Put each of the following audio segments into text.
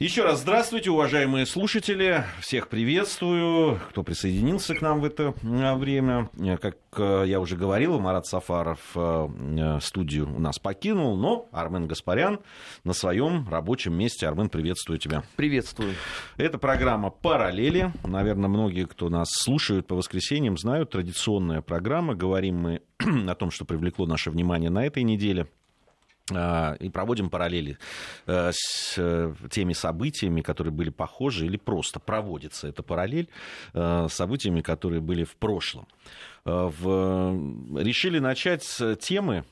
Еще раз здравствуйте, уважаемые слушатели. Всех приветствую, кто присоединился к нам в это э, время. Э, как э, я уже говорил, Марат Сафаров студию у нас покинул, но Армен Гаспарян на своем рабочем месте. Армен, приветствую тебя. Приветствую. Это программа «Параллели». Наверное, многие, кто нас слушают по воскресеньям, знают, традиционная программа. Говорим мы о том, что привлекло наше внимание на этой неделе – и проводим параллели э, с э, теми событиями, которые были похожи, или просто проводится эта параллель э, с событиями, которые были в прошлом. В... Решили начать с темы,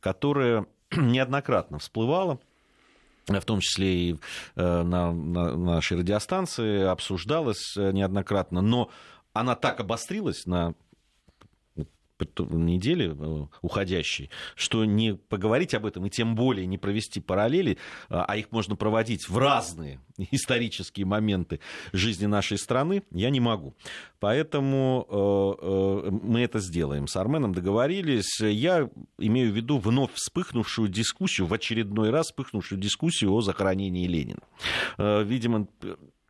которая неоднократно всплывала в том числе и на, на нашей радиостанции, обсуждалась неоднократно, но она так обострилась на недели э, уходящей, что не поговорить об этом и тем более не провести параллели, а, а их можно проводить в разные исторические моменты жизни нашей страны, я не могу. Поэтому э, э, мы это сделаем. С Арменом договорились. Я имею в виду вновь вспыхнувшую дискуссию, в очередной раз вспыхнувшую дискуссию о захоронении Ленина. Видимо,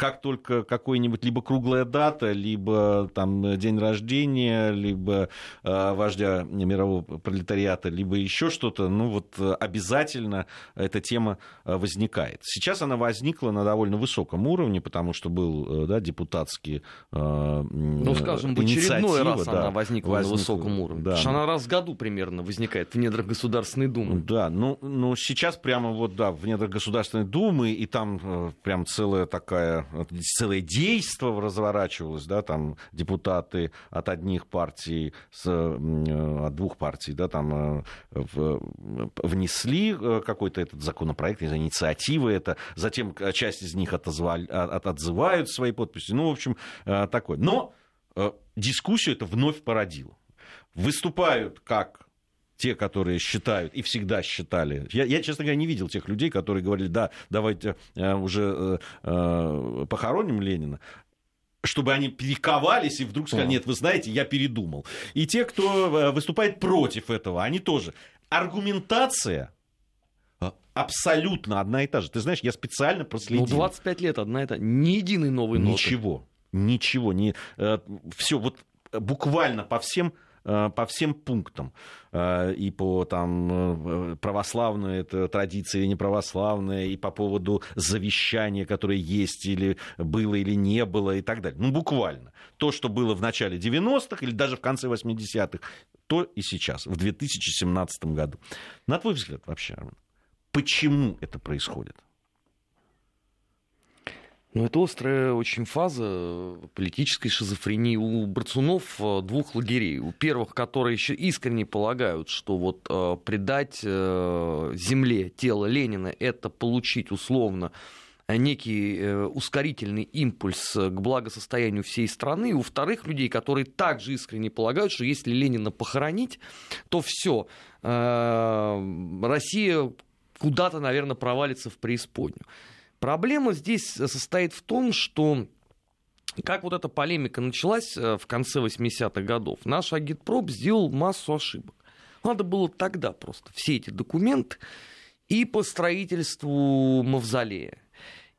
как только какой-нибудь либо круглая дата, либо там день рождения, либо э, вождя мирового пролетариата, либо еще что-то, ну вот обязательно эта тема э, возникает. Сейчас она возникла на довольно высоком уровне, потому что был э, да, депутатский э, Ну, скажем, в очередной раз да, она возникла, возникла на высоком уровне. Да. Потому что она раз в году примерно возникает в недрах Государственной Думы. Да, ну, ну сейчас прямо вот, да, в недрах Государственной Думы, и там э, прям целая такая целое действо разворачивалось, да, там депутаты от одних партий, с, от двух партий, да, там внесли э, какой-то этот законопроект, инициативы это, затем часть из них отозвали, от, отзывают свои подписи, ну, в общем, э, такое. Но э, дискуссию это вновь породило. Выступают как те, которые считают и всегда считали. Я, я, честно говоря, не видел тех людей, которые говорили, да, давайте э, уже э, э, похороним Ленина чтобы они перековались и вдруг сказали, нет, вы знаете, я передумал. И те, кто э, выступает против этого, они тоже. Аргументация абсолютно одна и та же. Ты знаешь, я специально проследил. Ну, 25 лет одна и та Ни единой новой ноты. Ничего. Ничего. Не, э, все вот буквально по всем по всем пунктам. Э, и по там, э, православной это традиции, не православная, и по поводу завещания, которое есть, или было, или не было, и так далее. Ну, буквально. То, что было в начале 90-х или даже в конце 80-х, то и сейчас, в 2017 году. На твой взгляд вообще, почему это происходит? Ну, это острая очень фаза политической шизофрении. У борцунов э, двух лагерей. У первых, которые еще искренне полагают, что вот э, предать э, земле тело Ленина – это получить условно некий э, ускорительный импульс к благосостоянию всей страны. И у вторых людей, которые также искренне полагают, что если Ленина похоронить, то все, э, Россия куда-то, наверное, провалится в преисподнюю. Проблема здесь состоит в том, что как вот эта полемика началась э, в конце 80-х годов, наш агитпроп сделал массу ошибок. Надо было тогда просто все эти документы и по строительству мавзолея,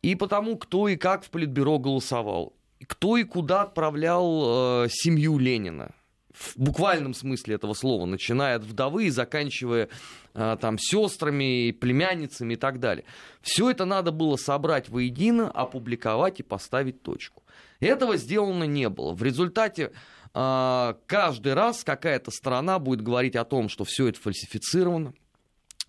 и по тому, кто и как в Политбюро голосовал, кто и куда отправлял э, семью Ленина в буквальном смысле этого слова, начиная от вдовы и заканчивая а, там сестрами, племянницами и так далее. Все это надо было собрать воедино, опубликовать и поставить точку. Этого сделано не было. В результате а, каждый раз какая-то страна будет говорить о том, что все это фальсифицировано,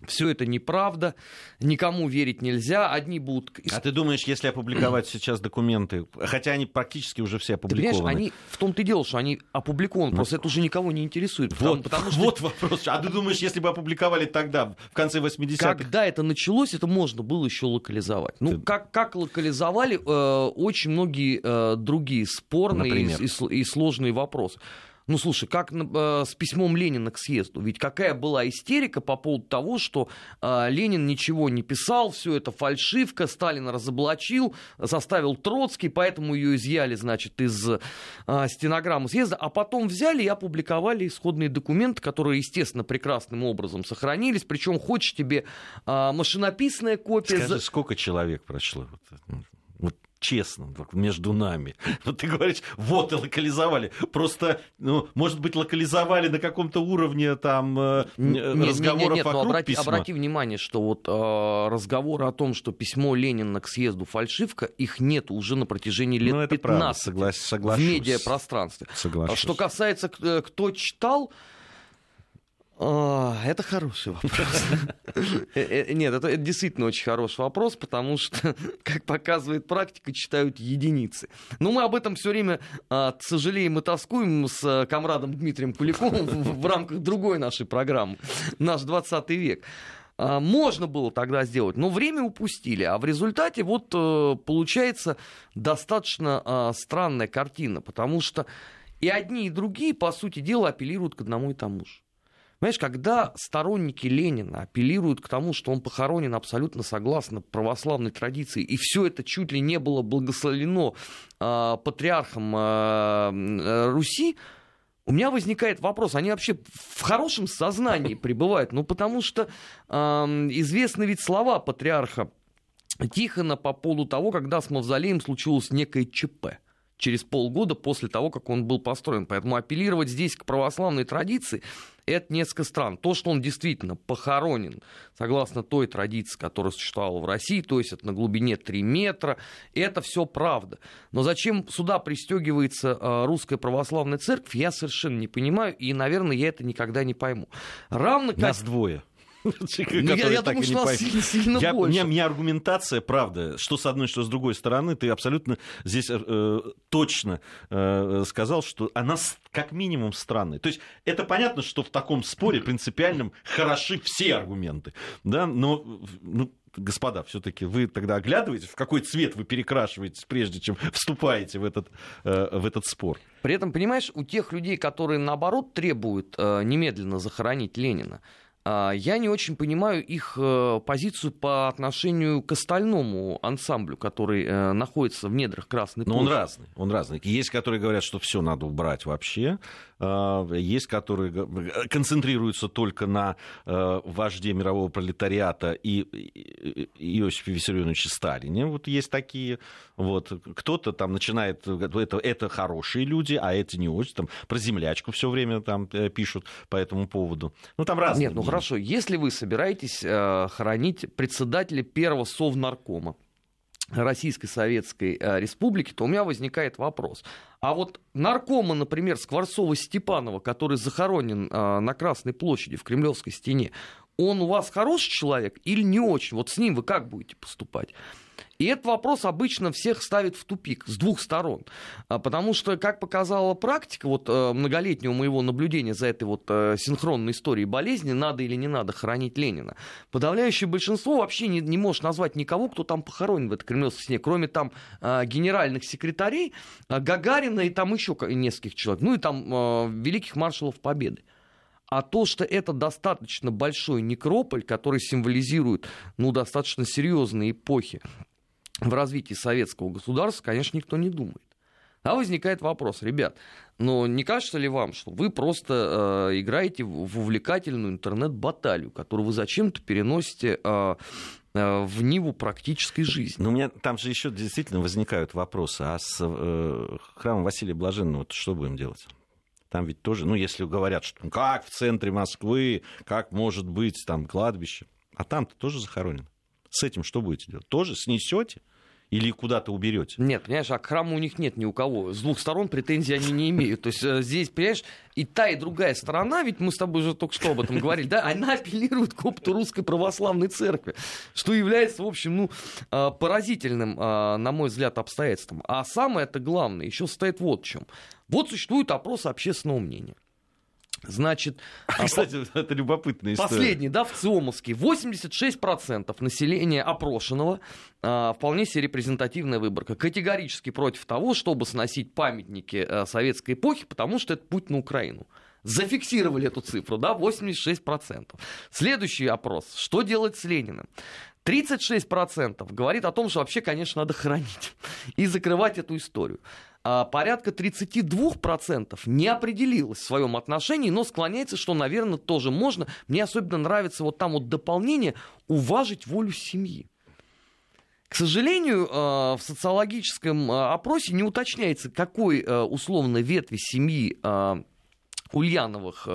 все это неправда, никому верить нельзя, одни будут... А ты думаешь, если опубликовать сейчас документы, хотя они практически уже все опубликованы? Ты понимаешь, они, в том-то и дело, что они опубликованы, ну, просто это уже никого не интересует. Вот, потому, что... вот вопрос. А ты думаешь, если бы опубликовали тогда, в конце 80-х? Когда это началось, это можно было еще локализовать. Ну, ты... как, как локализовали э, очень многие э, другие спорные и, и, и сложные вопросы. Ну, слушай, как э, с письмом Ленина к съезду? Ведь какая была истерика по поводу того, что э, Ленин ничего не писал, все это фальшивка, Сталин разоблачил, составил Троцкий, поэтому ее изъяли, значит, из э, стенограммы съезда, а потом взяли и опубликовали исходные документы, которые, естественно, прекрасным образом сохранились. Причем, хочешь тебе э, машинописная копия... Скажи, сколько человек прошло? Честно, между нами. Вот ты говоришь, вот и локализовали. Просто, ну, может быть, локализовали на каком-то уровне там э, не, разговоров не, не, нет, вокруг обрати, письма. Обрати внимание, что вот э, разговоры о том, что письмо Ленина к съезду фальшивка, их нет уже на протяжении лет ну, это 15 правда, соглас, соглашусь. в медиапространстве. Соглашусь. Что касается, э, кто читал, это хороший вопрос. Э, э, нет, это, действительно очень хороший вопрос, потому что, как показывает практика, читают единицы. Но мы об этом все время а, сожалеем и тоскуем с а, комрадом Дмитрием Куликовым в, в рамках другой нашей программы «Наш 20 век». А, можно было тогда сделать, но время упустили. А в результате вот получается достаточно странная картина, потому что и одни, и другие, по сути дела, апеллируют к одному и тому же. Понимаешь, когда сторонники Ленина апеллируют к тому, что он похоронен абсолютно согласно православной традиции, и все это чуть ли не было благословлено э, патриархом э, Руси, у меня возникает вопрос, они вообще в хорошем сознании пребывают? Ну, потому что э, известны ведь слова патриарха Тихона по поводу того, когда с Мавзолеем случилось некое ЧП через полгода после того, как он был построен. Поэтому апеллировать здесь к православной традиции это несколько странно. То, что он действительно похоронен согласно той традиции, которая существовала в России, то есть это на глубине 3 метра, это все правда. Но зачем сюда пристегивается а, русская православная церковь, я совершенно не понимаю, и, наверное, я это никогда не пойму. Равно как... Нас двое. Ну, я, я думаю, что нас сильно, сильно я, больше. У меня, аргументация, правда, что с одной, что с другой стороны, ты абсолютно здесь э, точно э, сказал, что она как минимум странная. То есть это понятно, что в таком споре принципиальном хороши все аргументы, да, но ну, господа, все-таки вы тогда оглядываетесь, в какой цвет вы перекрашиваетесь, прежде чем вступаете в этот, э, в этот спор. При этом, понимаешь, у тех людей, которые, наоборот, требуют э, немедленно захоронить Ленина, я не очень понимаю их э, позицию по отношению к остальному ансамблю, который э, находится в недрах Красной площади. Но он разный, он разный. Есть, которые говорят, что все надо убрать вообще. А, есть, которые концентрируются только на э, вожде мирового пролетариата и Иосифе Виссарионовиче Сталине. Вот есть такие. Вот. Кто-то там начинает... Это, это хорошие люди, а это не очень. Там про землячку все время там пишут по этому поводу. Ну, там разные. Нет, ну хорошо, если вы собираетесь э, хоронить председателя первого совнаркома, Российской Советской э, Республики, то у меня возникает вопрос. А вот наркома, например, Скворцова-Степанова, который захоронен э, на Красной площади в Кремлевской стене, он у вас хороший человек или не очень? Вот с ним вы как будете поступать? И этот вопрос обычно всех ставит в тупик с двух сторон. А, потому что, как показала практика вот, э, многолетнего моего наблюдения за этой вот э, синхронной историей болезни, надо или не надо хоронить Ленина, подавляющее большинство вообще не, не может назвать никого, кто там похоронен в этой кремлевской стене, кроме там э, генеральных секретарей, Гагарина и там еще нескольких человек, ну и там великих маршалов Победы а то, что это достаточно большой некрополь, который символизирует ну, достаточно серьезные эпохи в развитии советского государства, конечно, никто не думает. А возникает вопрос, ребят, но не кажется ли вам, что вы просто э, играете в увлекательную интернет-баталию, которую вы зачем-то переносите э, э, в Ниву практической жизни? Ну, у меня там же еще действительно возникают вопросы. А с э, храмом Василия Блаженного что будем делать? Там ведь тоже, ну, если говорят, что как в центре Москвы, как может быть там кладбище, а там-то тоже захоронено. С этим что будете делать? Тоже снесете? или куда-то уберете? Нет, понимаешь, а к храму у них нет ни у кого. С двух сторон претензий они не имеют. То есть э, здесь, понимаешь, и та, и другая сторона, ведь мы с тобой уже только что об этом говорили, да, она апеллирует к опыту русской православной церкви, что является, в общем, ну, э, поразительным, э, на мой взгляд, обстоятельством. А самое это главное еще состоит вот в чем. Вот существует опрос общественного мнения. Значит, а, кстати, это любопытная история. Последний, да, в ЦИОМовске. 86% населения опрошенного, а, вполне себе репрезентативная выборка, категорически против того, чтобы сносить памятники а, советской эпохи, потому что это путь на Украину. Зафиксировали эту цифру, да, 86%. Следующий опрос. Что делать с Лениным? 36% говорит о том, что вообще, конечно, надо хранить и закрывать эту историю. А порядка 32% не определилось в своем отношении, но склоняется, что, наверное, тоже можно. Мне особенно нравится вот там вот дополнение «уважить волю семьи». К сожалению, а, в социологическом а, опросе не уточняется, какой а, условно ветви семьи Ульяновых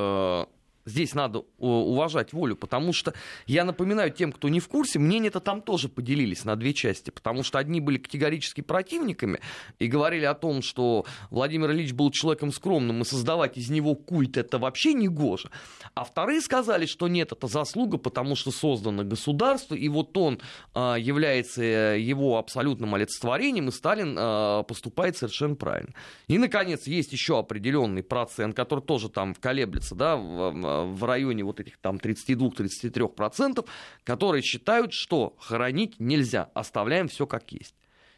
здесь надо уважать волю, потому что, я напоминаю тем, кто не в курсе, мнения-то там тоже поделились на две части, потому что одни были категорически противниками и говорили о том, что Владимир Ильич был человеком скромным, и создавать из него культ это вообще не гоже. А вторые сказали, что нет, это заслуга, потому что создано государство, и вот он а, является э, его абсолютным олицетворением, и Сталин а, поступает совершенно правильно. И, наконец, есть еще определенный процент, который тоже там колеблется, да, в районе вот этих там 32-33%, которые считают, что хоронить нельзя, оставляем все как есть.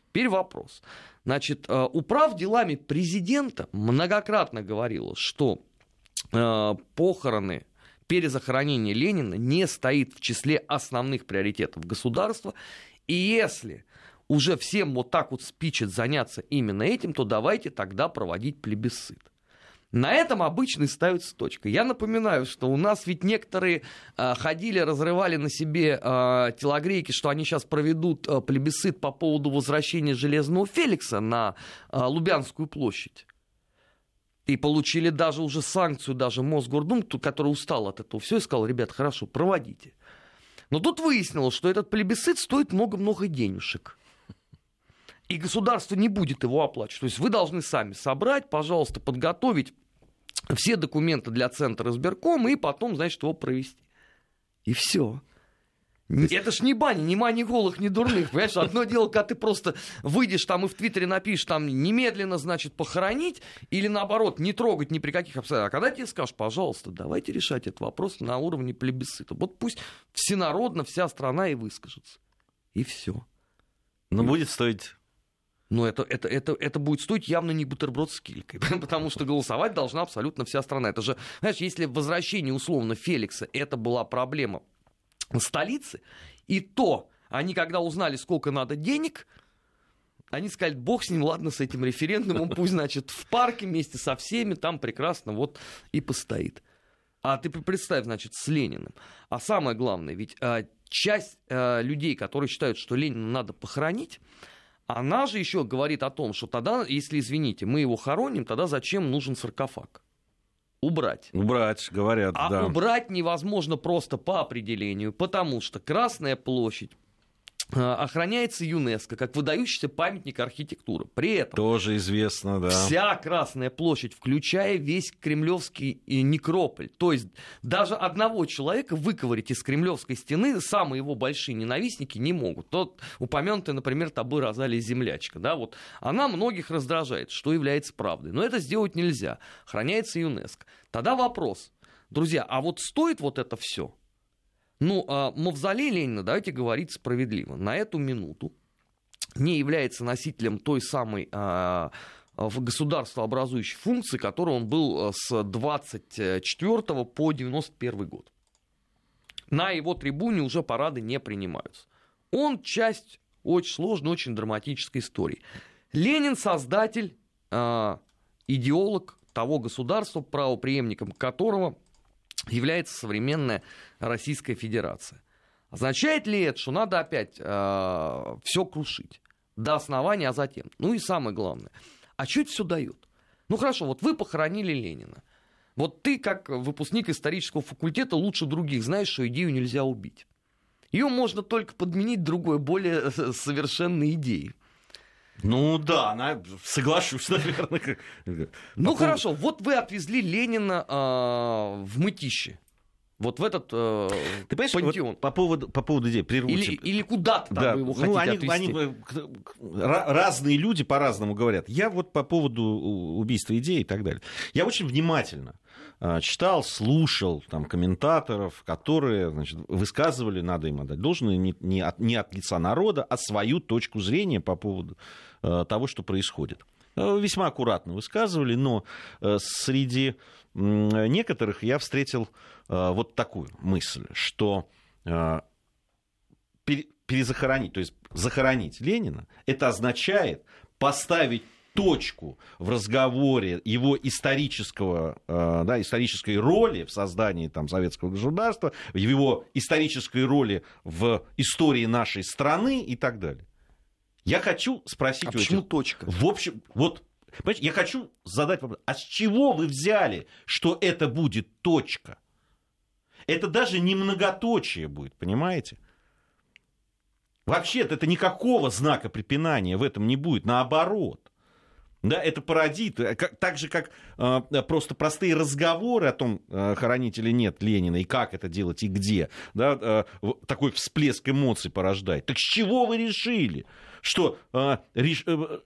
Теперь вопрос. Значит, э, управ делами президента многократно говорила, что э, похороны перезахоронение Ленина не стоит в числе основных приоритетов государства. И если уже всем вот так вот спичет заняться именно этим, то давайте тогда проводить плебисцит. На этом обычно ставится точка. Я напоминаю, что у нас ведь некоторые э, ходили, разрывали на себе э, телогрейки, что они сейчас проведут э, плебисцит по поводу возвращения Железного Феликса на э, Лубянскую площадь. И получили даже уже санкцию, даже Мосгордум, который устал от этого все, и сказал, ребят, хорошо, проводите. Но тут выяснилось, что этот плебисцит стоит много-много денежек и государство не будет его оплачивать. То есть вы должны сами собрать, пожалуйста, подготовить все документы для центра избиркома и потом, значит, его провести. И все. Это ж не баня, ни мани голых, ни дурных. Понимаешь, одно дело, когда ты просто выйдешь там и в Твиттере напишешь там немедленно, значит, похоронить, или наоборот, не трогать ни при каких обстоятельствах. А когда тебе скажешь, пожалуйста, давайте решать этот вопрос на уровне плебисцита. Вот пусть всенародно вся страна и выскажется. И все. Но будет стоить но это, это, это, это будет стоить явно не бутерброд с килькой, потому что голосовать должна абсолютно вся страна. Это же, знаешь, если возвращение условно Феликса это была проблема столицы, и то они, когда узнали, сколько надо денег, они сказали, бог с ним, ладно, с этим референдумом, пусть, значит, в парке вместе со всеми там прекрасно вот и постоит. А ты представь, значит, с Лениным. А самое главное, ведь а, часть а, людей, которые считают, что Ленина надо похоронить, она же еще говорит о том, что тогда, если, извините, мы его хороним, тогда зачем нужен саркофаг? Убрать. Убрать, говорят, а да. убрать невозможно просто по определению, потому что Красная площадь охраняется ЮНЕСКО как выдающийся памятник архитектуры. При этом тоже известно, да. Вся Красная площадь, включая весь Кремлевский некрополь, то есть даже одного человека выковырить из Кремлевской стены самые его большие ненавистники не могут. Тот упомянутый, например, Табы Розалия землячка, да, вот она многих раздражает, что является правдой, но это сделать нельзя. Охраняется ЮНЕСКО. Тогда вопрос, друзья, а вот стоит вот это все? Ну, а мавзолей Ленина, давайте говорить справедливо, на эту минуту не является носителем той самой а, государствообразующей функции, которой он был а, с 24 по 91 год. На его трибуне уже парады не принимаются. Он часть очень сложной, очень драматической истории. Ленин создатель, э, идеолог того государства, правоприемником которого является современная Российская Федерация. Означает ли это, что надо опять э, все крушить до основания, а затем? Ну и самое главное, а что это все дает? Ну хорошо, вот вы похоронили Ленина. Вот ты, как выпускник исторического факультета, лучше других знаешь, что идею нельзя убить. Ее можно только подменить другой, более совершенной идеей. Ну да, она, соглашусь, наверное. Ну хорошо, вот вы отвезли Ленина э, в мытище. Вот в этот э, Ты понимаешь, пантеон. Вот по поводу, по поводу идеи, прерву Или, или куда-то да. вы его ну, хотите они, отвезти. Они, разные люди по-разному говорят. Я вот по поводу убийства идеи и так далее. Я очень внимательно читал, слушал там, комментаторов, которые значит, высказывали, надо им отдать должное, не, не, от, не от лица народа, а свою точку зрения по поводу того, что происходит. Весьма аккуратно высказывали, но среди некоторых я встретил вот такую мысль, что перезахоронить, то есть захоронить Ленина, это означает поставить точку в разговоре его исторического, э, да, исторической роли в создании там, советского государства, в его исторической роли в истории нашей страны и так далее. Я хочу спросить... А почему этих... точка? В общем, вот, понимаете, я хочу задать вопрос. А с чего вы взяли, что это будет точка? Это даже не многоточие будет, понимаете? Вообще-то это никакого знака препинания в этом не будет, наоборот. Да, это породит, э, так же, как э, просто простые разговоры о том, э, хоронить или нет Ленина, и как это делать, и где, да, э, такой всплеск эмоций порождает. Так с чего вы решили, что, э, реш, э,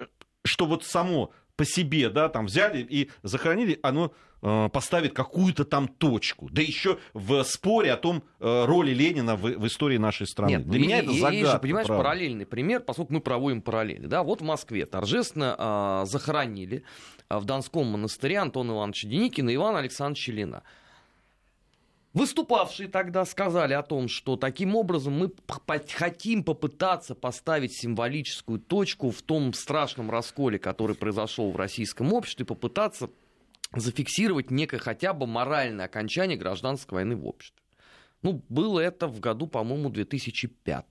что вот само по себе, да, там взяли и захоронили, оно э, поставит какую-то там точку. Да еще в споре о том э, роли Ленина в, в истории нашей страны. Нет, Для и, меня это загадка. Есть же, понимаешь, правда. параллельный пример, поскольку мы проводим параллели. Да, вот в Москве торжественно э, захоронили э, в Донском монастыре Антона Ивановича Деникина и Ивана Александровича Ильина. Выступавшие тогда сказали о том, что таким образом мы хотим попытаться поставить символическую точку в том страшном расколе, который произошел в российском обществе, попытаться зафиксировать некое хотя бы моральное окончание гражданской войны в обществе. Ну, было это в году, по-моему, 2005.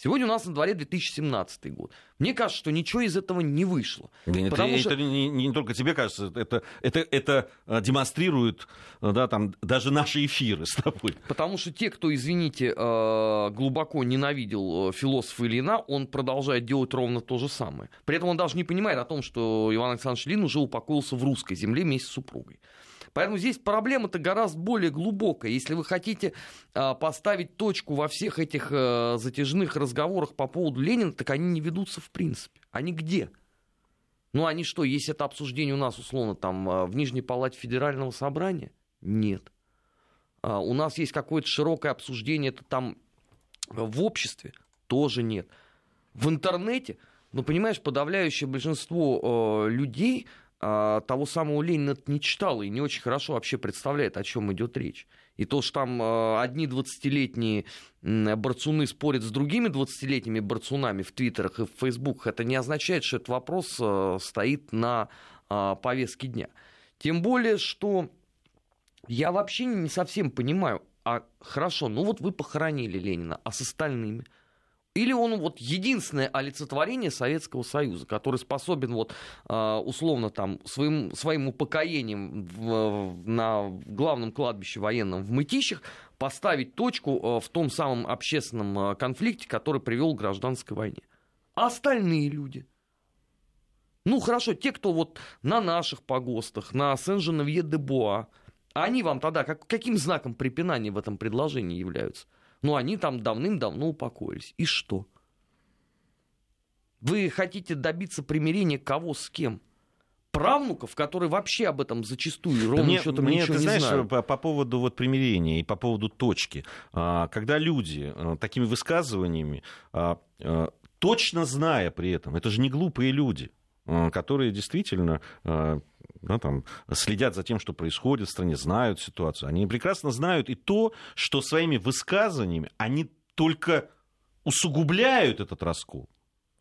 Сегодня у нас на дворе 2017 год. Мне кажется, что ничего из этого не вышло. Да, это, что... это не, не только тебе кажется, это, это, это э, демонстрирует да, там, даже наши эфиры с тобой. Потому что те, кто, извините, э, глубоко ненавидел философа Ильина, он продолжает делать ровно то же самое. При этом он даже не понимает о том, что Иван Александрович Ильин уже упокоился в русской земле вместе с супругой. Поэтому здесь проблема-то гораздо более глубокая. Если вы хотите а, поставить точку во всех этих а, затяжных разговорах по поводу Ленина, так они не ведутся в принципе. Они где? Ну, они что, есть это обсуждение у нас, условно, там, а, в Нижней Палате Федерального Собрания? Нет. А, у нас есть какое-то широкое обсуждение, это там в обществе? Тоже нет. В интернете? Ну, понимаешь, подавляющее большинство э, людей того самого Ленина не читал и не очень хорошо вообще представляет, о чем идет речь. И то, что там а, одни 20-летние борцуны спорят с другими 20-летними борцунами в Твиттерах и в Фейсбуках, это не означает, что этот вопрос а, стоит на повестке дня. Тем более, что я вообще не совсем понимаю, а хорошо, ну вот вы похоронили Ленина, а с остальными – или он вот единственное олицетворение Советского Союза, который способен вот а, условно там своим, своим упокоением в, на главном кладбище военном в Мытищах поставить точку а, в том самом общественном а, конфликте, который привел к гражданской войне. А остальные люди – ну хорошо, те, кто вот на наших погостах, на Сен-Женевье-де-Буа, они вам тогда как, каким знаком препинания в этом предложении являются? Ну, они там давным-давно упокоились. И что? Вы хотите добиться примирения кого с кем? правнуков, которые вообще об этом зачастую ровно мне, счетом мне, ничего ты не знаешь. По, по поводу вот примирения и по поводу точки, а, когда люди а, такими высказываниями, а, точно зная при этом, это же не глупые люди, которые действительно да, там, следят за тем, что происходит в стране, знают ситуацию. Они прекрасно знают и то, что своими высказываниями они только усугубляют этот раскол.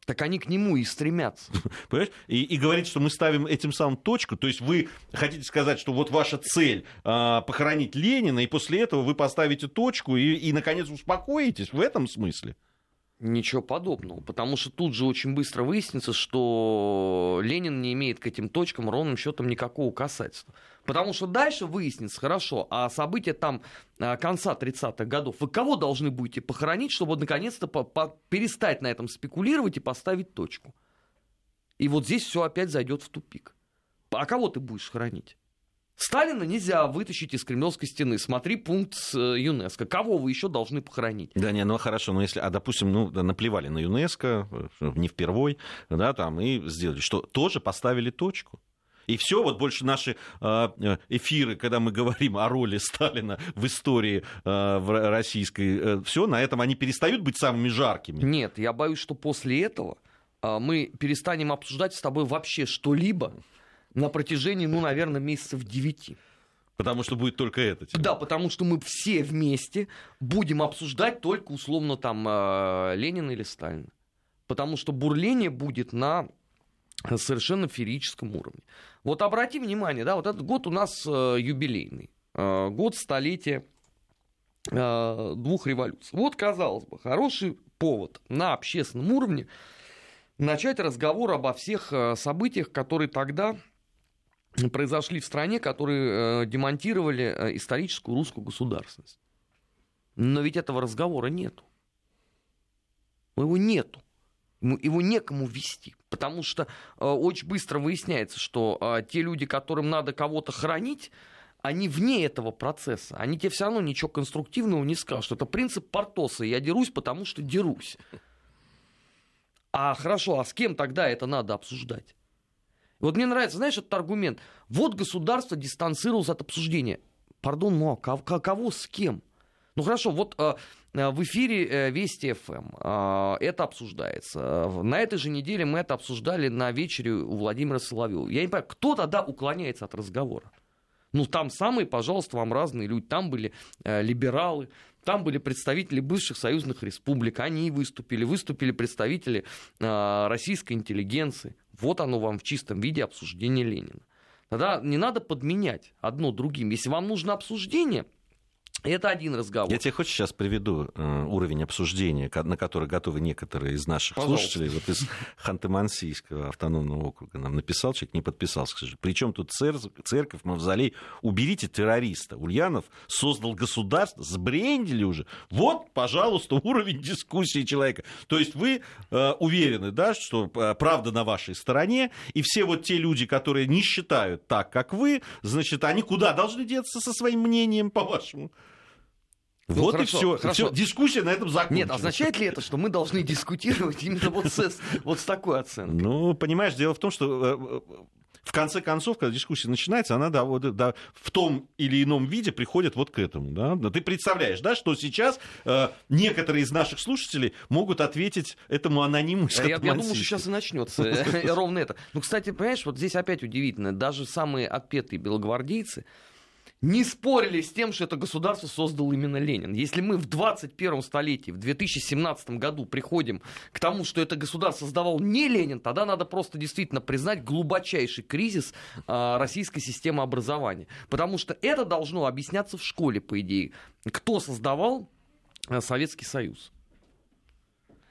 Так они к нему и стремятся. Понимаешь? И, и говорить, что мы ставим этим самым точку, то есть вы хотите сказать, что вот ваша цель э, похоронить Ленина, и после этого вы поставите точку и, и, наконец, успокоитесь в этом смысле? Ничего подобного, потому что тут же очень быстро выяснится, что Ленин не имеет к этим точкам ровным счетом никакого касательства. Потому что дальше выяснится, хорошо, а события там а, конца 30-х годов, вы кого должны будете похоронить, чтобы наконец-то перестать на этом спекулировать и поставить точку? И вот здесь все опять зайдет в тупик. А кого ты будешь хоронить? Сталина нельзя вытащить из Кремлевской стены. Смотри пункт с э, ЮНЕСКО. Кого вы еще должны похоронить? Да, не, ну хорошо, но если, а допустим, ну, наплевали на ЮНЕСКо, э, не впервой, да, там, и сделали, что тоже поставили точку. И все, вот больше наши эфиры, когда мы говорим о роли Сталина в истории в российской, все, на этом они перестают быть самыми жаркими. Нет, я боюсь, что после этого мы перестанем обсуждать с тобой вообще что-либо на протяжении, ну, наверное, месяцев девяти. Потому что будет только это. Тема. Да, потому что мы все вместе будем обсуждать только условно там э, Ленина или Сталина. Потому что бурление будет на совершенно феерическом уровне. Вот обрати внимание, да, вот этот год у нас э, юбилейный. Э, год столетия двух революций. Вот, казалось бы, хороший повод на общественном уровне начать разговор обо всех событиях, которые тогда произошли в стране, которые э, демонтировали э, историческую русскую государственность. Но ведь этого разговора нету. Его нету. Его некому вести, потому что э, очень быстро выясняется, что те люди, которым надо кого-то хранить, они вне этого процесса. Они тебе все равно ничего конструктивного не скажут. Это принцип Портоса. Я дерусь, потому что дерусь. А хорошо, а с кем тогда это надо обсуждать? Вот мне нравится, знаешь, этот аргумент. Вот государство дистанцировалось от обсуждения. Пардон, но кого, кого с кем? Ну хорошо, вот э, э в эфире э, Вести ФМ это обсуждается. На этой же неделе мы это обсуждали на вечере у Владимира Соловьева. Я не понимаю, кто тогда уклоняется от разговора? Ну, там самые, пожалуйста, вам разные люди. Там были э, либералы, там были представители бывших союзных республик, они выступили, выступили представители э, российской интеллигенции. Вот оно вам в чистом виде обсуждение Ленина. Тогда не надо подменять одно другим. Если вам нужно обсуждение, это один разговор. Я тебе хочу сейчас приведу э, уровень обсуждения, на который готовы некоторые из наших Пожалуйста. слушателей. Вот из Ханты-Мансийского автономного округа нам написал, человек не подписался, к сожалению. Причем тут церковь, церковь, мавзолей. Уберите террориста. Ульянов создал государство, сбрендили уже. Вот, пожалуйста, уровень дискуссии человека. То есть вы э, уверены, да, что э, правда на вашей стороне, и все вот те люди, которые не считают так, как вы, значит, они куда должны деться со своим мнением, по-вашему? Ну, вот хорошо, и все. Хорошо. Дискуссия на этом закончена. Нет, означает ли это, что мы должны дискутировать именно вот с, вот с такой оценкой? Ну, понимаешь, дело в том, что э, э, в конце концов, когда дискуссия начинается, она да, вот, да, в том или ином виде приходит вот к этому. Да? Ты представляешь, да, что сейчас э, некоторые из наших слушателей могут ответить этому анониму. Я, я думаю, что сейчас и начнется ровно это. Ну, кстати, понимаешь, вот здесь опять удивительно. Даже самые отпетые белогвардейцы, не спорили с тем, что это государство создал именно Ленин. Если мы в 21 столетии, в 2017 году приходим к тому, что это государство создавал не Ленин, тогда надо просто действительно признать глубочайший кризис э, российской системы образования. Потому что это должно объясняться в школе, по идее. Кто создавал э, Советский Союз?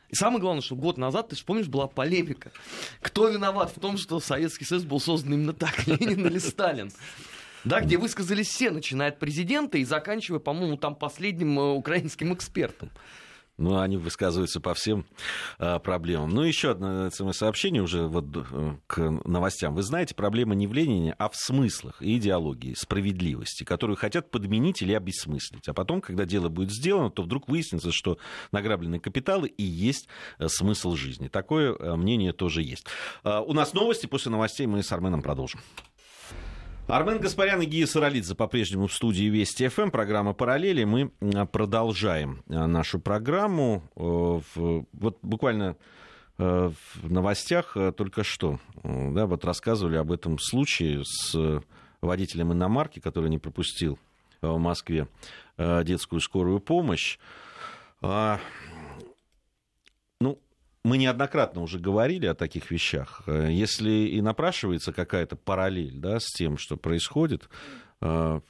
И самое главное, что год назад, ты же помнишь, была полемика. Кто виноват в том, что Советский Союз был создан именно так, Ленин или Сталин? Да, где высказались все, начиная от президента и заканчивая, по-моему, там последним э, украинским экспертом. Ну, они высказываются по всем а, проблемам. Ну, еще одно сообщение уже вот э, к новостям. Вы знаете, проблема не в Ленине, а в смыслах и идеологии, справедливости, которую хотят подменить или обесмыслить. А потом, когда дело будет сделано, то вдруг выяснится, что награбленные капиталы и есть смысл жизни. Такое мнение тоже есть. А, у нас новости. После новостей мы с Арменом продолжим. Армен Гаспарян и Гия Саралидзе по-прежнему в студии Вести ФМ. Программа «Параллели». Мы продолжаем э, нашу программу. Э, вот буквально э, в новостях только что да, вот рассказывали об этом случае с водителем иномарки, который не пропустил в Москве детскую скорую помощь. Мы неоднократно уже говорили о таких вещах. Э, если и напрашивается какая-то параллель да, с тем, что происходит, э,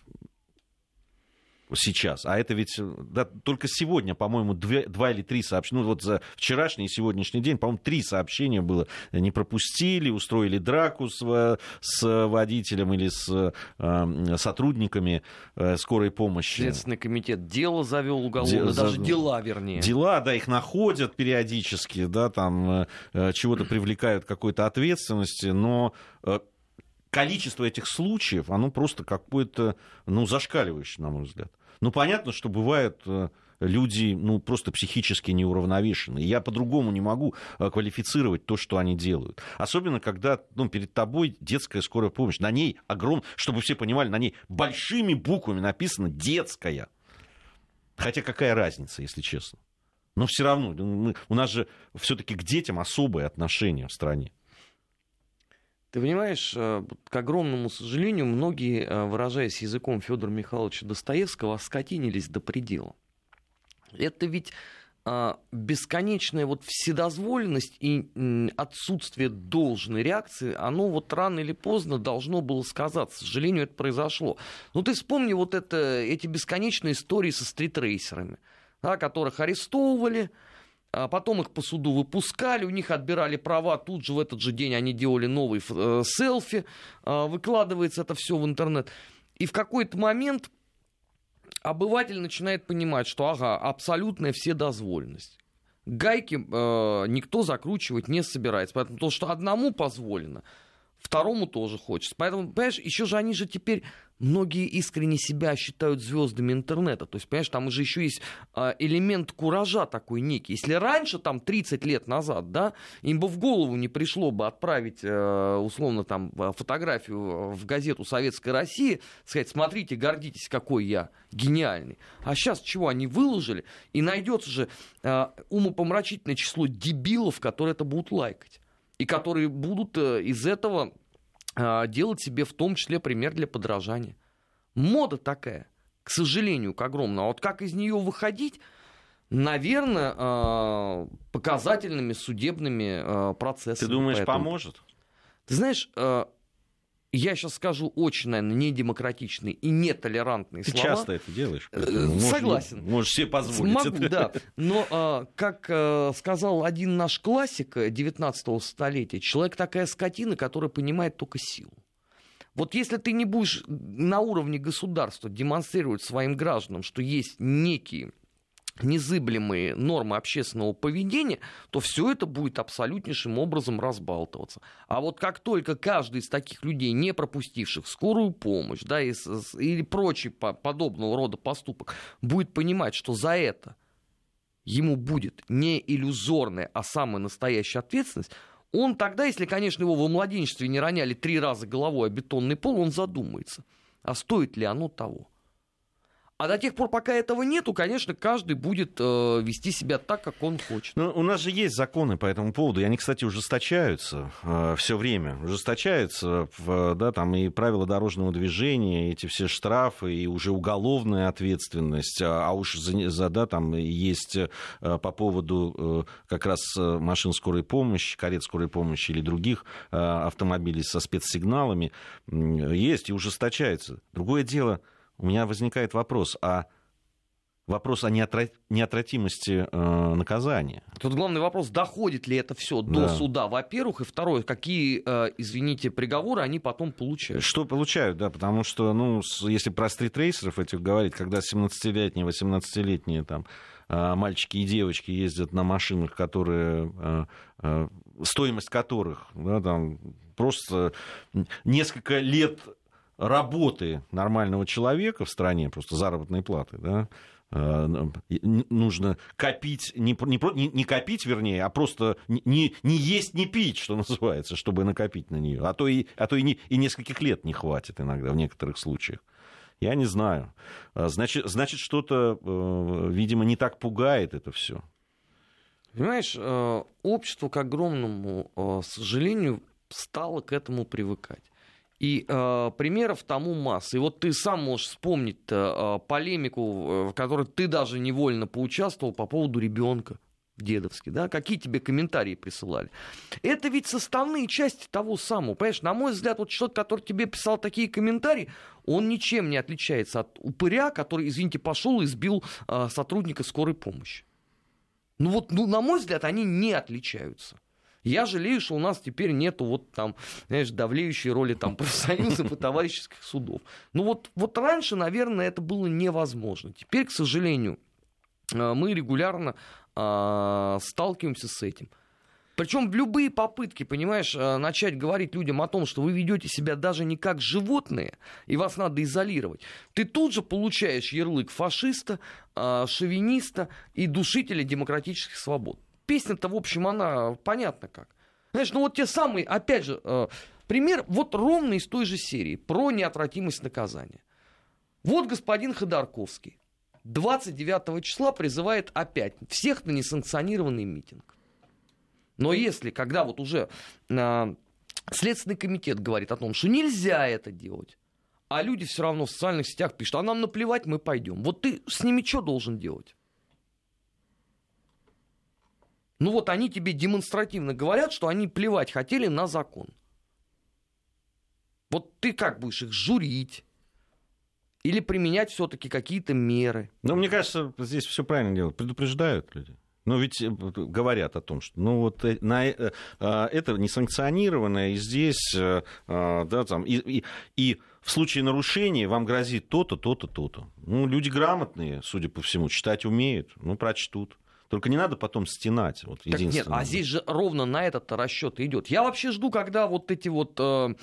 сейчас. А это ведь да, только сегодня, по-моему, две, два или три сообщения. Ну, вот за вчерашний и сегодняшний день, по-моему, три сообщения было. Не пропустили, устроили драку с, с водителем или с э, сотрудниками э, скорой помощи. Следственный комитет дело завел уголовное, Де, даже за... дела, вернее. Дела, да, их находят периодически, да, там э, чего-то привлекают какой-то ответственности, но э, количество этих случаев, оно просто какое-то, ну, зашкаливающее, на мой взгляд. Ну, понятно, что бывают э, люди, ну, просто психически неуравновешены. Я по-другому не могу э, квалифицировать то, что они делают. Особенно, когда, ну, перед тобой детская скорая помощь. На ней огром, чтобы все понимали, на ней большими буквами написано «детская». Хотя какая разница, если честно? Но все равно, ну, у нас же все-таки к детям особое отношение в стране. Ты понимаешь, э, к огромному сожалению, многие, э, выражаясь языком Федора Михайловича Достоевского, оскотинились до предела. Это ведь а, бесконечная вот вседозволенность и отсутствие должной реакции, оно вот рано или поздно должно было сказаться. К сожалению, это произошло. Ну, ты вспомни вот это, эти бесконечные истории со стритрейсерами, да, которых арестовывали, потом их по суду выпускали, у них отбирали права, тут же в этот же день они делали новый э, селфи, э, выкладывается это все в интернет. И в какой-то момент обыватель начинает понимать, что ага, абсолютная вседозволенность. Гайки э, никто закручивать не собирается, поэтому то, что одному позволено, второму тоже хочется. Поэтому, понимаешь, еще же они же теперь многие искренне себя считают звездами интернета. То есть, понимаешь, там уже еще есть а, элемент куража такой некий. Если раньше, там, 30 лет назад, да, им бы в голову не пришло бы отправить, э, условно, там, фотографию в газету «Советская Россия», сказать, смотрите, гордитесь, какой я гениальный. А сейчас чего, они выложили, и найдется же э, умопомрачительное число дебилов, которые это будут лайкать. И которые будут э, из этого делать себе в том числе пример для подражания. Мода такая, к сожалению, к огромному. А вот как из нее выходить, наверное, а, показательными судебными а, процессами. Ты думаешь, Поэтому... поможет? Ты знаешь, я сейчас скажу очень, наверное, недемократичные и нетолерантные Ты слова. часто это делаешь. Можешь, Согласен. Можешь себе позволить Могу, это. да. Но, а, как а, сказал один наш классик 19 столетия, человек такая скотина, которая понимает только силу. Вот если ты не будешь на уровне государства демонстрировать своим гражданам, что есть некие незыблемые нормы общественного поведения, то все это будет абсолютнейшим образом разбалтываться. А вот как только каждый из таких людей, не пропустивших скорую помощь да, или прочий подобного рода поступок, будет понимать, что за это ему будет не иллюзорная, а самая настоящая ответственность, он тогда, если, конечно, его во младенчестве не роняли три раза головой о бетонный пол, он задумается, а стоит ли оно того. А до тех пор, пока этого нету, конечно, каждый будет э, вести себя так, как он хочет. Но у нас же есть законы по этому поводу, и они, кстати, ужесточаются э, все время. Ужесточаются, в, да, там и правила дорожного движения, эти все штрафы, и уже уголовная ответственность. А, а уж за, за да, там есть э, по поводу э, как раз э, машин скорой помощи, карет скорой помощи или других э, автомобилей со спецсигналами, э, есть и ужесточаются. Другое дело – у меня возникает вопрос, а вопрос о неотвратимости э, наказания. Тут главный вопрос, доходит ли это все до да. суда, во-первых, и второе, какие, э, извините, приговоры они потом получают. Что получают, да, потому что, ну, если про стритрейсеров этих говорить, когда 17-летние, 18-летние там э, мальчики и девочки ездят на машинах, которые, э, э, стоимость которых, да, там, просто несколько лет работы нормального человека в стране, просто заработной платы, да, э, нужно копить, не, не, не копить, вернее, а просто не, не есть, не пить, что называется, чтобы накопить на нее. А то, и, а то и, не, и нескольких лет не хватит иногда в некоторых случаях. Я не знаю. Э, значит, значит что-то, э, видимо, не так пугает это все. Понимаешь, общество, к огромному сожалению, стало к этому привыкать. И э, примеров тому масса. И вот ты сам можешь вспомнить э, полемику, в которой ты даже невольно поучаствовал по поводу ребенка дедовский, да, какие тебе комментарии присылали. Это ведь составные части того самого, понимаешь, на мой взгляд, вот человек, который тебе писал такие комментарии, он ничем не отличается от упыря, который, извините, пошел и сбил э, сотрудника скорой помощи. Ну вот, ну, на мой взгляд, они не отличаются. Я жалею, что у нас теперь нету вот там, знаешь, давлеющей роли там профсоюзов и товарищеских судов. Ну вот, вот раньше, наверное, это было невозможно. Теперь, к сожалению, э, мы регулярно а, сталкиваемся с этим. Причем любые попытки, понимаешь, э, начать говорить людям о том, что вы ведете себя даже не как животные, и вас надо изолировать, ты тут же получаешь ярлык фашиста, э, шовиниста и душителя демократических свобод. Песня-то, в общем, она понятна как. Знаешь, ну вот те самые, опять же, э, пример вот ровно из той же серии про неотвратимость наказания. Вот господин Ходорковский 29 числа призывает опять всех на несанкционированный митинг. Но если, когда вот уже э, Следственный комитет говорит о том, что нельзя это делать, а люди все равно в социальных сетях пишут, а нам наплевать, мы пойдем. Вот ты с ними что должен делать? Ну вот они тебе демонстративно говорят, что они плевать хотели на закон. Вот ты как будешь их журить? Или применять все-таки какие-то меры? Ну, мне кажется, здесь все правильно делают. Предупреждают люди. Ну, ведь э, говорят о том, что ну, вот э, на, э, а, это несанкционированное, и здесь, а, да, там, и, и, и в случае нарушения вам грозит то-то, то-то, то-то. Ну, люди грамотные, судя по всему, читать умеют, ну, прочтут. Только не надо потом стенать. Вот, так нет, а здесь же ровно на этот расчет идет. Я вообще жду, когда вот эти вот э,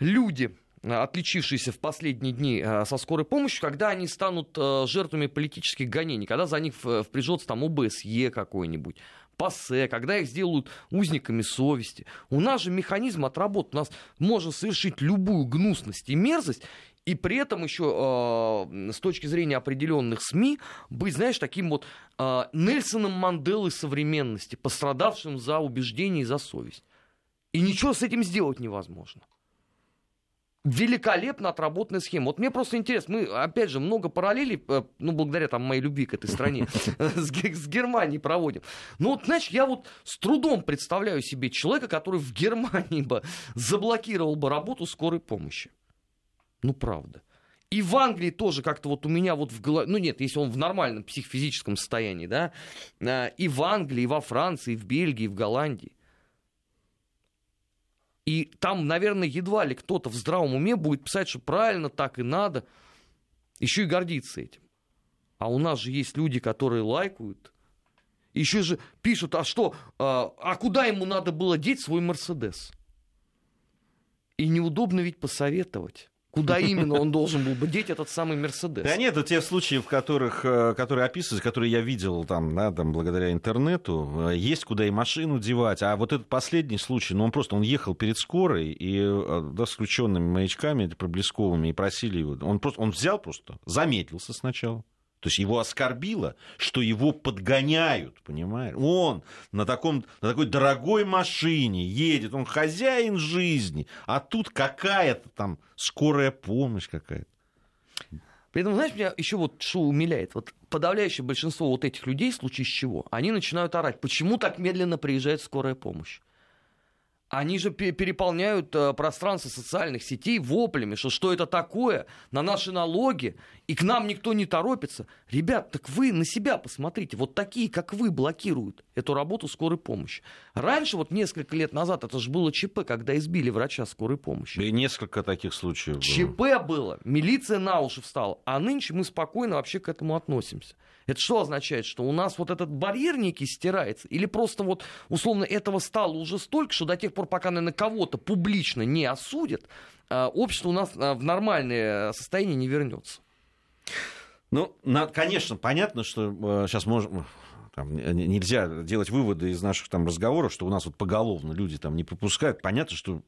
люди, отличившиеся в последние дни э, со скорой помощью, когда они станут э, жертвами политических гонений, когда за них впряжется там ОБСЕ какой-нибудь, ПАСЕ, когда их сделают узниками совести. У нас же механизм отработан. У нас можно совершить любую гнусность и мерзость, и при этом еще э, с точки зрения определенных СМИ быть, знаешь, таким вот э, Нельсоном Манделой современности, пострадавшим за убеждение и за совесть. И ничего с этим сделать невозможно великолепно отработанная схема. Вот мне просто интересно, мы, опять же, много параллелей, э, ну, благодаря там моей любви к этой стране, с Германией проводим. Но вот, знаешь, я вот с трудом представляю себе человека, который в Германии бы заблокировал бы работу скорой помощи. Ну, правда. И в Англии тоже как-то вот у меня вот в голове, ну нет, если он в нормальном психофизическом состоянии, да, э, и в Англии, и во Франции, и в Бельгии, и в Голландии. И там, наверное, едва ли кто-то в здравом уме будет писать, что правильно так и надо, еще и гордиться этим. А у нас же есть люди, которые лайкают, еще же пишут, а что, а, а куда ему надо было деть свой Мерседес? И неудобно ведь посоветовать. Куда именно он должен был бы деть этот самый Мерседес? Да нет, это те случаи, в которых, э, которые описываются, которые я видел там, да, там, благодаря интернету, э, есть куда и машину девать. А вот этот последний случай, ну он просто, он ехал перед скорой и э, да, с включенными маячками проблесковыми и просили его. Он, просто, он взял просто, замедлился сначала, то есть его оскорбило, что его подгоняют, понимаешь? Он на, таком, на такой дорогой машине едет, он хозяин жизни, а тут какая-то там скорая помощь какая-то. При этом, знаешь, меня еще вот что умиляет. Вот подавляющее большинство вот этих людей, в случае чего, они начинают орать, почему так медленно приезжает скорая помощь? Они же переполняют э, пространство социальных сетей воплями, что что это такое, на наши налоги, и к нам никто не торопится. Ребят, так вы на себя посмотрите, вот такие, как вы, блокируют эту работу скорой помощи. Раньше, вот несколько лет назад, это же было ЧП, когда избили врача скорой помощи. И несколько таких случаев было. ЧП было, милиция на уши встала, а нынче мы спокойно вообще к этому относимся. Это что означает? Что у нас вот этот барьер некий стирается? Или просто вот условно этого стало уже столько, что до тех пор, пока, наверное, кого-то публично не осудят, а, общество у нас а, в нормальное состояние не вернется? Ну, конечно, понятно, что сейчас э, можем там, нельзя делать выводы из наших там разговоров, что у нас вот поголовно люди там не пропускают. Понятно, что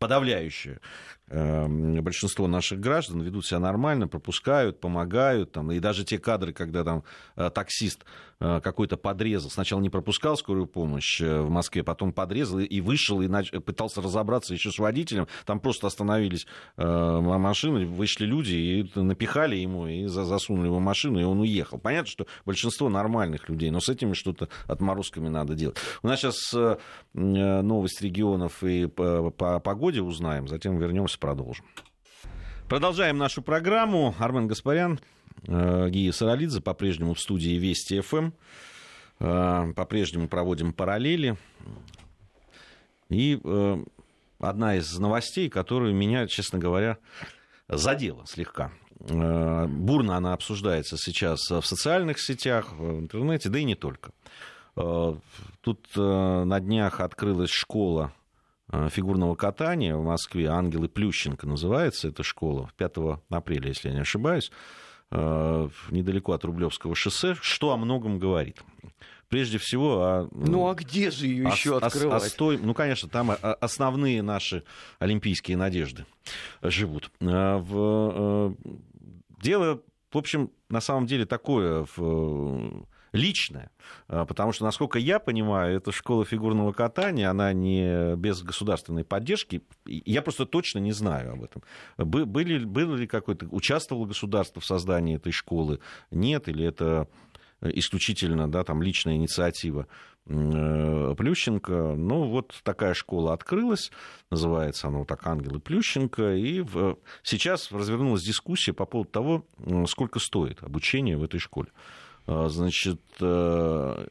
подавляющее эм, большинство наших граждан ведут себя нормально, пропускают, помогают. Там, и даже те кадры, когда там э, таксист э, какой-то подрезал, сначала не пропускал скорую помощь э, в Москве, потом подрезал и вышел, и нач... пытался разобраться еще с водителем. Там просто остановились машины, вышли люди и напихали ему, и засунули его в машину, и он уехал. Понятно, что большинство нормальных людей, но с этими что-то отморозками надо делать. У нас сейчас новость регионов и по погоде погоде узнаем, затем вернемся, продолжим. Продолжаем нашу программу. Армен Гаспарян, э, Гия Саралидзе по-прежнему в студии Вести ФМ. Э, по-прежнему проводим параллели. И э, одна из новостей, которую меня, честно говоря, задела слегка. Бурно она обсуждается сейчас в социальных сетях, в интернете, да и не только. Тут на днях открылась школа фигурного катания в Москве. Ангелы Плющенко называется эта школа. 5 апреля, если я не ошибаюсь. Недалеко от Рублевского шоссе. Что о многом говорит прежде всего о... Ну а где же ее еще открывать? О, о стой... Ну, конечно, там основные наши олимпийские надежды живут. В... Дело, в общем, на самом деле такое в личное, потому что, насколько я понимаю, эта школа фигурного катания, она не без государственной поддержки, я просто точно не знаю об этом. Были, было ли какое-то, участвовало государство в создании этой школы, нет, или это исключительно да, там, личная инициатива э, Плющенко. Ну, вот такая школа открылась, называется она вот так «Ангелы Плющенко», и в... сейчас развернулась дискуссия по поводу того, сколько стоит обучение в этой школе. А, значит, э,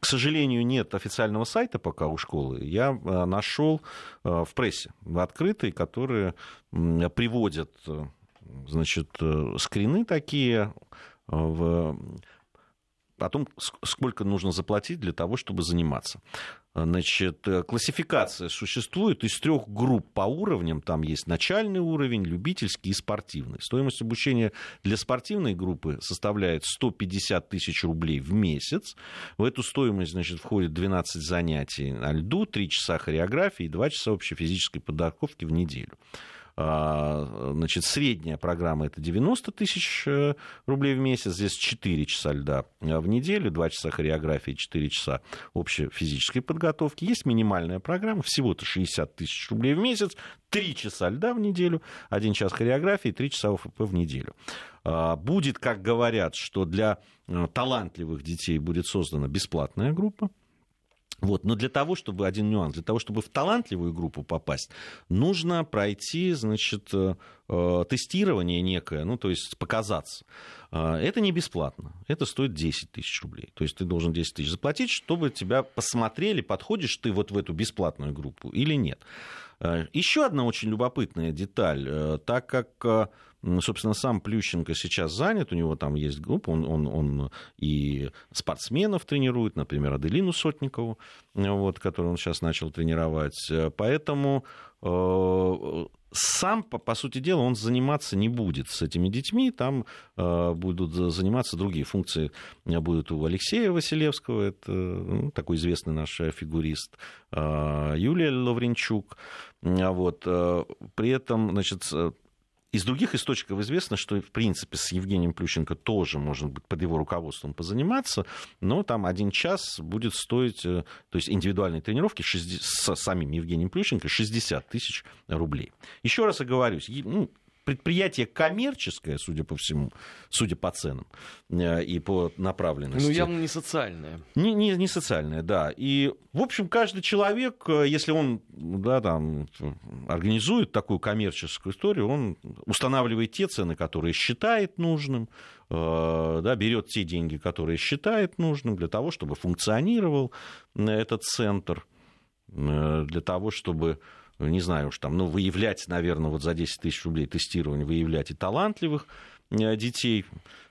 к сожалению, нет официального сайта пока у школы. Я э, нашел в прессе, в открытой, которые приводят значит, скрины такие в о том, сколько нужно заплатить для того, чтобы заниматься. Значит, классификация существует из трех групп по уровням. Там есть начальный уровень, любительский и спортивный. Стоимость обучения для спортивной группы составляет 150 тысяч рублей в месяц. В эту стоимость значит, входит 12 занятий на льду, 3 часа хореографии и 2 часа общей физической подготовки в неделю. А, значит, средняя программа это 90 тысяч э, рублей в месяц, здесь 4 часа льда в неделю, 2 часа хореографии, 4 часа общей физической подготовки. Есть минимальная программа, всего-то 60 тысяч рублей в месяц, 3 часа льда в неделю, 1 час хореографии, 3 часа ОФП в неделю. А, будет, как говорят, что для э, талантливых детей будет создана бесплатная группа, вот. Но для того, чтобы, один нюанс, для того, чтобы в талантливую группу попасть, нужно пройти, значит, э, э, тестирование некое, ну, то есть показаться. Э, это не бесплатно, это стоит 10 тысяч рублей. То есть ты должен 10 тысяч заплатить, чтобы тебя посмотрели, подходишь ты вот в эту бесплатную группу или нет. Еще одна очень любопытная деталь, так как собственно, сам Плющенко сейчас занят, у него там есть группа, он, он, он и спортсменов тренирует, например, Аделину Сотникову, вот, которую он сейчас начал тренировать. Поэтому э, сам, по, по сути дела, он заниматься не будет с этими детьми, там э, будут заниматься другие функции, будут у Алексея Василевского, это ну, такой известный наш фигурист, э, Юлия Лавренчук, вот, э, при этом, значит, из других источников известно, что, в принципе, с Евгением Плющенко тоже можно быть под его руководством позаниматься, но там один час будет стоить, э, то есть индивидуальные тренировки 60, с самим Евгением Плющенко 60 тысяч рублей. Еще раз оговорюсь, ну, предприятие коммерческое, судя по всему, судя по ценам э, и по направленности. Ну, явно не социальное. Не, не, не социальное, да. И, в общем, каждый человек, э, если он да, там, организует такую коммерческую историю, он устанавливает те цены, которые считает нужным, э, да, берет те деньги, которые считает нужным для того, чтобы функционировал этот центр, для того, чтобы не знаю уж там, ну, выявлять, наверное, вот за 10 тысяч рублей тестирования, выявлять и талантливых э, детей.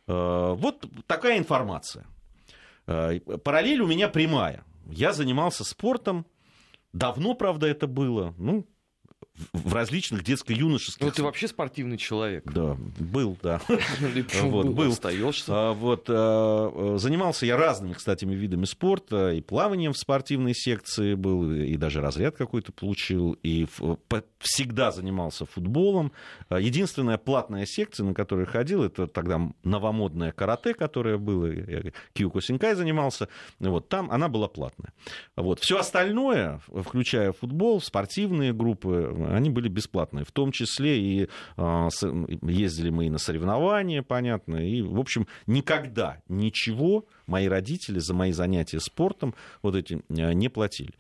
Э, вот такая информация. Э, параллель у меня прямая. Я занимался спортом, давно, правда, это было, ну, в различных детско-юношеских... Ну, ты вообще спортивный человек. Да, был, да. вот, был. Остаешься. А, вот, а, занимался я разными, кстати, видами спорта, и плаванием в спортивной секции был, и даже разряд какой-то получил, и всегда занимался футболом. А, единственная платная секция, на которой ходил, это тогда новомодное карате, которое было, я Кьюко Синкай занимался, вот, там она была платная. Вот. Все остальное, включая футбол, спортивные группы, они были бесплатные. В том числе и а, ездили мы и на соревнования, понятно. И, в общем, никогда ничего мои родители за мои занятия спортом вот эти а, не платили.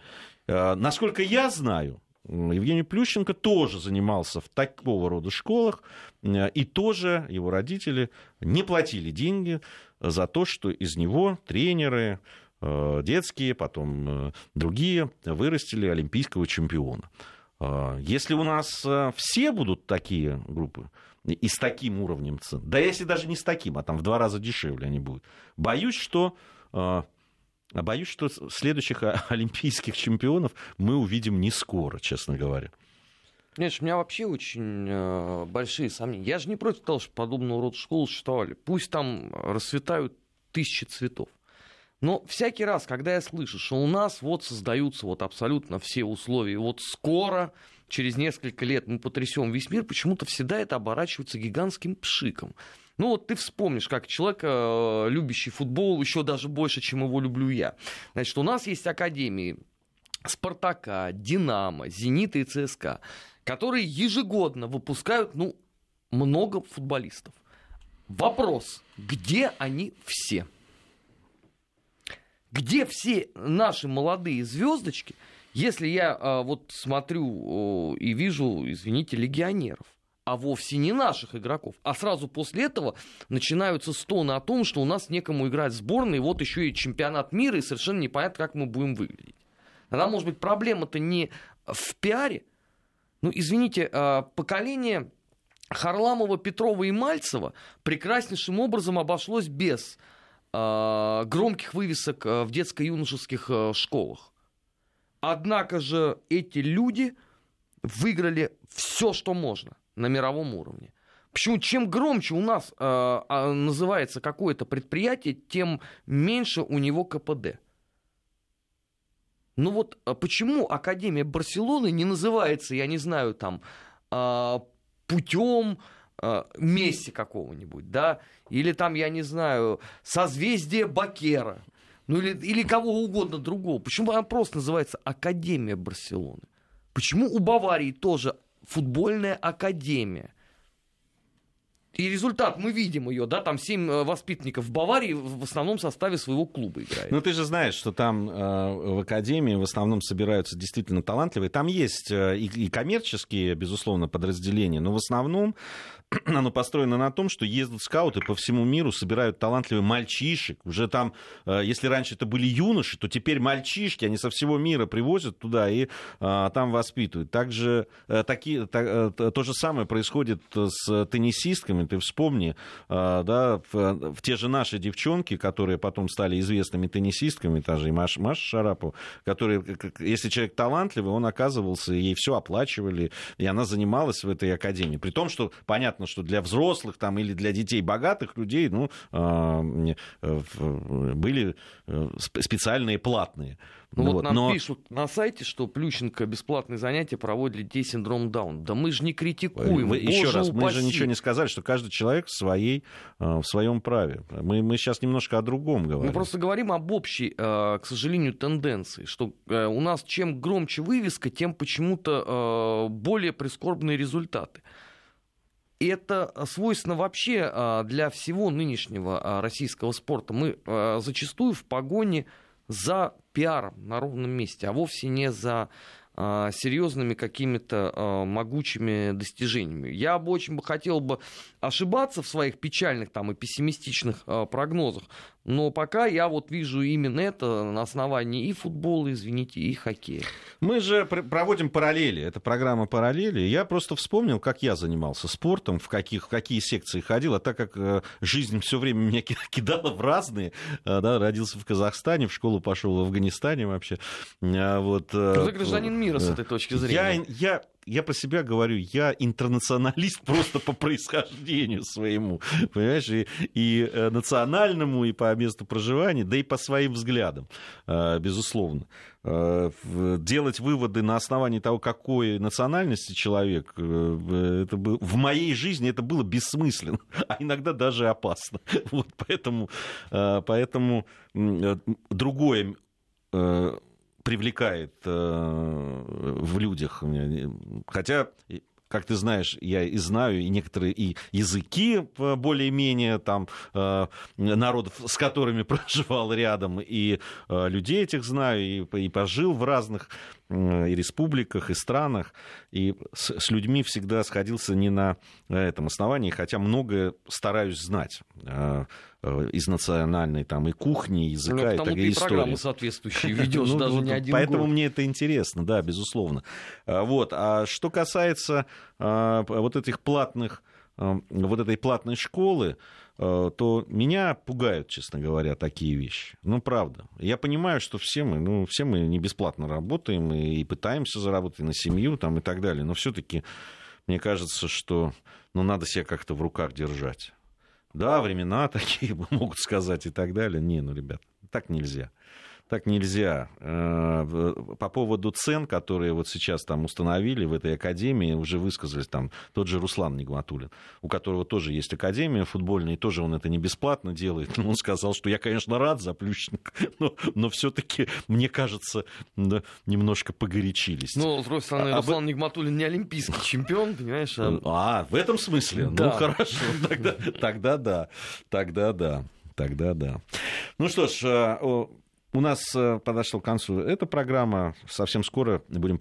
А, насколько я знаю, Евгений Плющенко тоже занимался в такого рода школах, и тоже его родители не платили деньги за то, что из него тренеры, детские, потом другие, вырастили олимпийского чемпиона. А, если у нас э, все будут такие группы и с таким уровнем цен, да если даже не с таким, а там в два раза дешевле они будут, боюсь, что э, А боюсь, что следующих олимпийских чемпионов мы увидим не скоро, честно говоря. Знаешь, у меня вообще очень э, большие сомнения. Я же не против того, что подобного рода школы существовали. Пусть там расцветают тысячи цветов. Но всякий раз, когда я слышу, что у нас вот создаются вот абсолютно все условия, вот скоро, через несколько лет мы потрясем весь мир, почему-то всегда это оборачивается гигантским пшиком. Ну вот ты вспомнишь, как человек, э, любящий футбол, еще даже больше, чем его люблю я. Значит, у нас есть академии Спартака, Динамо, Зенита и ЦСКА, которые ежегодно выпускают, ну, много футболистов. Вопрос, где они все? Где все наши молодые звездочки, если я а, вот смотрю о, и вижу, извините, легионеров? а вовсе не наших игроков. А сразу после этого начинаются стоны о том, что у нас некому играть в сборной, вот еще и чемпионат мира, и совершенно непонятно, как мы будем выглядеть. Тогда, может быть, проблема-то не в пиаре. Ну, извините, а, поколение Харламова, Петрова и Мальцева прекраснейшим образом обошлось без громких вывесок а, в детско-юношеских школах. Однако же эти люди выиграли все, что можно на мировом уровне. Почему? Чем громче у нас э, называется какое-то предприятие, тем меньше у него КПД. Ну вот почему Академия Барселоны не называется, я не знаю, там, э, путем э, Месси какого-нибудь, да, или там, я не знаю, созвездие Бакера, ну или, или кого угодно другого. Почему она просто называется Академия Барселоны? Почему у Баварии тоже футбольная академия? И результат, мы видим ее, да, там семь э, воспитанников в Баварии в основном составе своего клуба играет. Ну, ты же знаешь, что там э, в Академии в основном собираются действительно талантливые. Там есть э, и, и коммерческие, безусловно, подразделения, но в основном оно построено на том, что ездят скауты по всему миру, собирают талантливых мальчишек. Уже там, э, если раньше это были юноши, то теперь мальчишки, они со всего мира привозят туда и а, там воспитывают. Также э, таки, та, то же самое происходит с теннисистками. Ты вспомни, да, в, в те же наши девчонки, которые потом стали известными теннисистками, та же и Маша, Маша Шарапова, которые, если человек талантливый, он оказывался, ей все оплачивали, и она занималась в этой академии. При том, что, понятно, понятно, что для взрослых там, или для детей богатых людей ну, а, э, были э, специальные платные. Ну, вот, вот нам но... пишут на сайте, что Плющенко бесплатные занятия проводит для детей синдром Даун. Да мы же не критикуем. Вы, еще раз, упаси. мы же ничего не сказали, что каждый человек в, своей, э, в своем праве. Мы, мы сейчас немножко о другом говорим. Мы просто говорим об общей, к сожалению, тенденции, что у нас чем громче вывеска, тем почему-то более прискорбные результаты. И это свойственно вообще а, для всего нынешнего а, российского спорта. Мы а, зачастую в погоне за пиаром на ровном месте, а вовсе не за серьезными какими-то могучими достижениями. Я бы очень бы хотел бы ошибаться в своих печальных там и пессимистичных прогнозах, но пока я вот вижу именно это на основании и футбола, извините, и хоккея. Мы же проводим параллели. Это программа параллели. Я просто вспомнил, как я занимался спортом, в, каких, в какие секции ходил. А так как э, жизнь все время меня кидала в разные, э, да, родился в Казахстане, в школу пошел в Афганистане вообще. А вот, э, Ты гражданин мира с этой точки зрения. Я, я я по себя говорю, я интернационалист просто по происхождению своему, понимаешь, и, и э, национальному, и по месту проживания, да и по своим взглядам, э, безусловно. Э, делать выводы на основании того, какой национальности человек, это было, в моей жизни это было бессмысленно, а иногда даже опасно. Вот поэтому, поэтому другое привлекает э, в людях. Хотя как ты знаешь, я и знаю, и некоторые и языки э, более-менее там э, народов, с которыми проживал рядом, и э, людей этих знаю, и пожил в разных и республиках, и странах, и с, с людьми всегда сходился не на этом основании, хотя многое стараюсь знать из национальной там и кухни, и языка, ну, и, так, и истории. программы соответствующие ведешь, ну, даже не один Поэтому мне это интересно, да, безусловно. Вот. А что касается вот этих платных вот этой платной школы, то меня пугают, честно говоря, такие вещи. Ну, правда. Я понимаю, что все мы, ну, все мы не бесплатно работаем и пытаемся заработать на семью там, и так далее. Но все-таки мне кажется, что ну, надо себя как-то в руках держать. Да, времена такие, могут сказать и так далее. Не, ну, ребят, так нельзя так нельзя. Э, по поводу цен, которые вот сейчас там установили в этой академии, уже высказались там тот же Руслан Нигматулин, у которого тоже есть академия футбольная, и тоже он это не бесплатно делает. Но он сказал, что я, конечно, рад за Плющенко, но, но все-таки, мне кажется, да, немножко погорячились. Ну, с другой стороны, а, Руслан а... Нигматулин не олимпийский чемпион, понимаешь? А, а в этом смысле? Ну, да. Ну, хорошо, тогда, тогда да, тогда да. Тогда да. Ну что ж, э, у нас э, подошла к концу эта программа. Совсем скоро будем